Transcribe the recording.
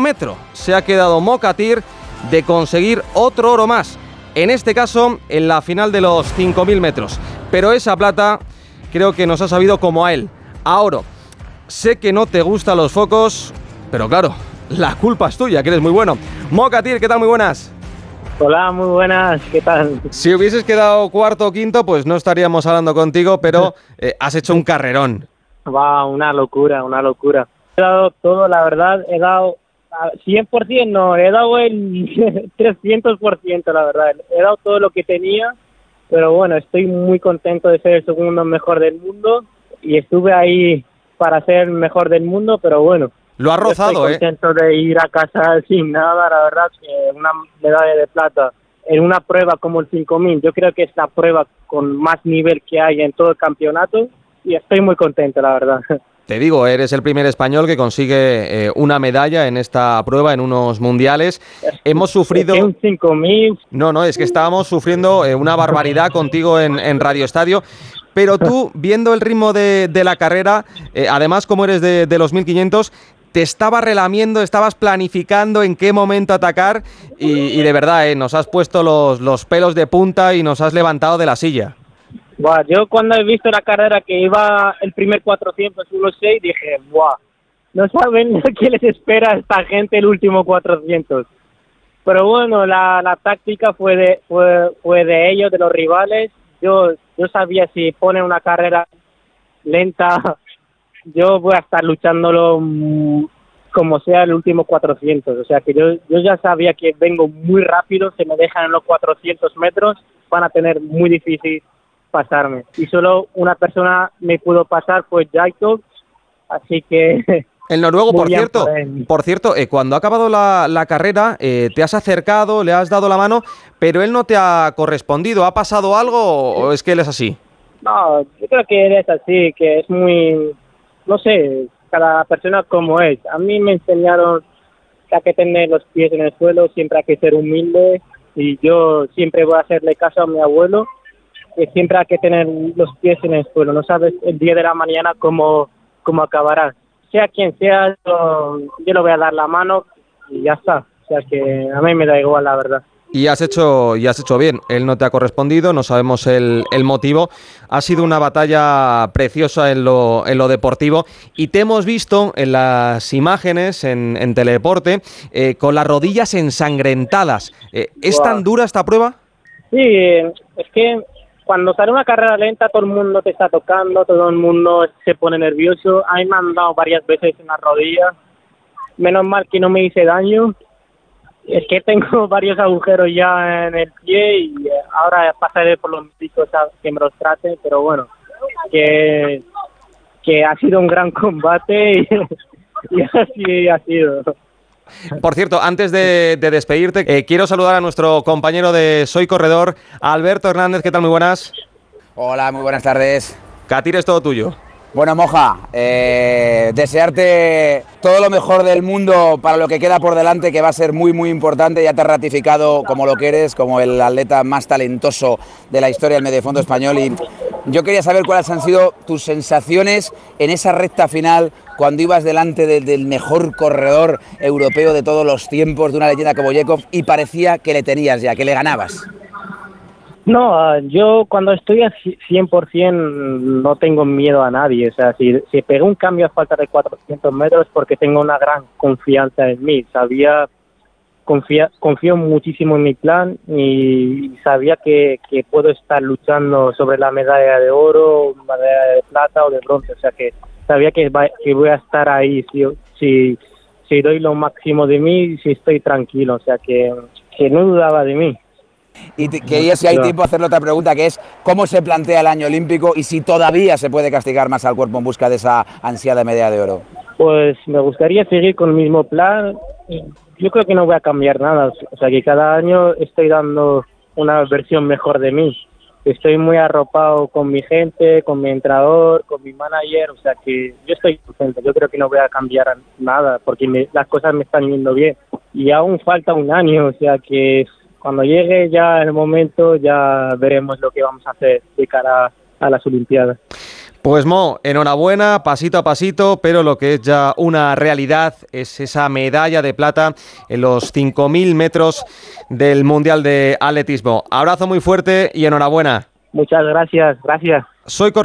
metro se ha quedado Mokatir de conseguir otro oro más. En este caso, en la final de los 5.000 metros. Pero esa plata creo que nos ha sabido como a él, a oro. Sé que no te gustan los focos, pero claro, la culpa es tuya, que eres muy bueno. Mokatir, ¿qué tal? Muy buenas. Hola, muy buenas, ¿qué tal? Si hubieses quedado cuarto o quinto, pues no estaríamos hablando contigo, pero eh, has hecho un carrerón. Va, una locura, una locura. He dado todo, la verdad, he dado 100%, no, he dado el 300%, la verdad. He dado todo lo que tenía, pero bueno, estoy muy contento de ser el segundo mejor del mundo y estuve ahí para ser el mejor del mundo, pero bueno, lo ha rozado, Estoy contento de ir a casa sin nada, la verdad, que una medalla de plata en una prueba como el 5000, yo creo que es la prueba con más nivel que hay en todo el campeonato y estoy muy contento, la verdad. Te digo, eres el primer español que consigue eh, una medalla en esta prueba, en unos mundiales. Hemos sufrido... un 5000. No, no, es que estábamos sufriendo eh, una barbaridad contigo en, en Radio Estadio. Pero tú, viendo el ritmo de, de la carrera, eh, además como eres de, de los 1500, te estaba relamiendo, estabas planificando en qué momento atacar y, de verdad, nos has puesto los, los, pelos de punta y nos has levantado de la silla. Buah, yo cuando he visto la carrera que iba el primer 400, 1.6, dije, Buah, no saben qué les espera a esta gente el último 400. Pero bueno, la, la táctica fue de, fue, fue de ellos, de los rivales. Yo, yo sabía si ponen una carrera lenta yo voy a estar luchándolo mm, como sea el último 400. O sea que yo, yo ya sabía que vengo muy rápido, se me dejan en los 400 metros, van a tener muy difícil pasarme. Y solo una persona me pudo pasar, fue Jacob, así que... El noruego, por cierto, por cierto, eh, cuando ha acabado la, la carrera, eh, te has acercado, le has dado la mano, pero él no te ha correspondido. ¿Ha pasado algo o es que él es así? No, yo creo que él es así, que es muy, no sé, cada persona como es. A mí me enseñaron que hay que tener los pies en el suelo, siempre hay que ser humilde y yo siempre voy a hacerle caso a mi abuelo, que siempre hay que tener los pies en el suelo. No sabes el día de la mañana cómo, cómo acabará. Sea quien sea, yo, yo le voy a dar la mano y ya está. O sea que a mí me da igual, la verdad. Y has hecho, y has hecho bien. Él no te ha correspondido, no sabemos el, el, motivo. Ha sido una batalla preciosa en lo, en lo deportivo. Y te hemos visto en las imágenes, en, en Teledeporte, eh, con las rodillas ensangrentadas. Eh, ¿Es wow. tan dura esta prueba? Sí, es que cuando sale una carrera lenta, todo el mundo te está tocando, todo el mundo se pone nervioso. A mí me han dado varias veces en las rodillas. Menos mal que no me hice daño es que tengo varios agujeros ya en el pie y eh, ahora pasaré por los médicos a que me los traten, pero bueno, que, que ha sido un gran combate y, y así ha sido. Por cierto, antes de, de despedirte, eh, quiero saludar a nuestro compañero de Soy Corredor, Alberto Hernández. ¿Qué tal? Muy buenas. Hola, muy buenas tardes. Catir es todo tuyo. Bueno, Moja, eh, desearte todo lo mejor del mundo para lo que queda por delante, que va a ser muy, muy importante. Ya te has ratificado como lo que eres, como el atleta más talentoso de la historia del mediofondo español. Y yo quería saber cuáles han sido tus sensaciones en esa recta final, cuando ibas delante de, del mejor corredor europeo de todos los tiempos, de una leyenda como Yekov, y parecía que le tenías ya, que le ganabas. No, yo cuando estoy a 100% no tengo miedo a nadie. O sea, si, si un cambio a falta de 400 metros porque tengo una gran confianza en mí. Sabía, confía, confío muchísimo en mi plan y sabía que, que puedo estar luchando sobre la medalla de oro, medalla de plata o de bronce. O sea, que sabía que, va, que voy a estar ahí si, si, si doy lo máximo de mí, si estoy tranquilo. O sea, que, que no dudaba de mí. Y quería, si hay tiempo, hacerle otra pregunta, que es cómo se plantea el año olímpico y si todavía se puede castigar más al cuerpo en busca de esa ansiada medalla de oro. Pues me gustaría seguir con el mismo plan. Yo creo que no voy a cambiar nada. O sea, que cada año estoy dando una versión mejor de mí. Estoy muy arropado con mi gente, con mi entrenador, con mi manager. O sea, que yo estoy contento. Yo creo que no voy a cambiar nada porque me, las cosas me están yendo bien. Y aún falta un año. O sea, que cuando llegue ya el momento ya veremos lo que vamos a hacer de cara a las Olimpiadas. Pues Mo, enhorabuena, pasito a pasito, pero lo que es ya una realidad es esa medalla de plata en los 5.000 metros del Mundial de Atletismo. Abrazo muy fuerte y enhorabuena. Muchas gracias, gracias. Soy corredor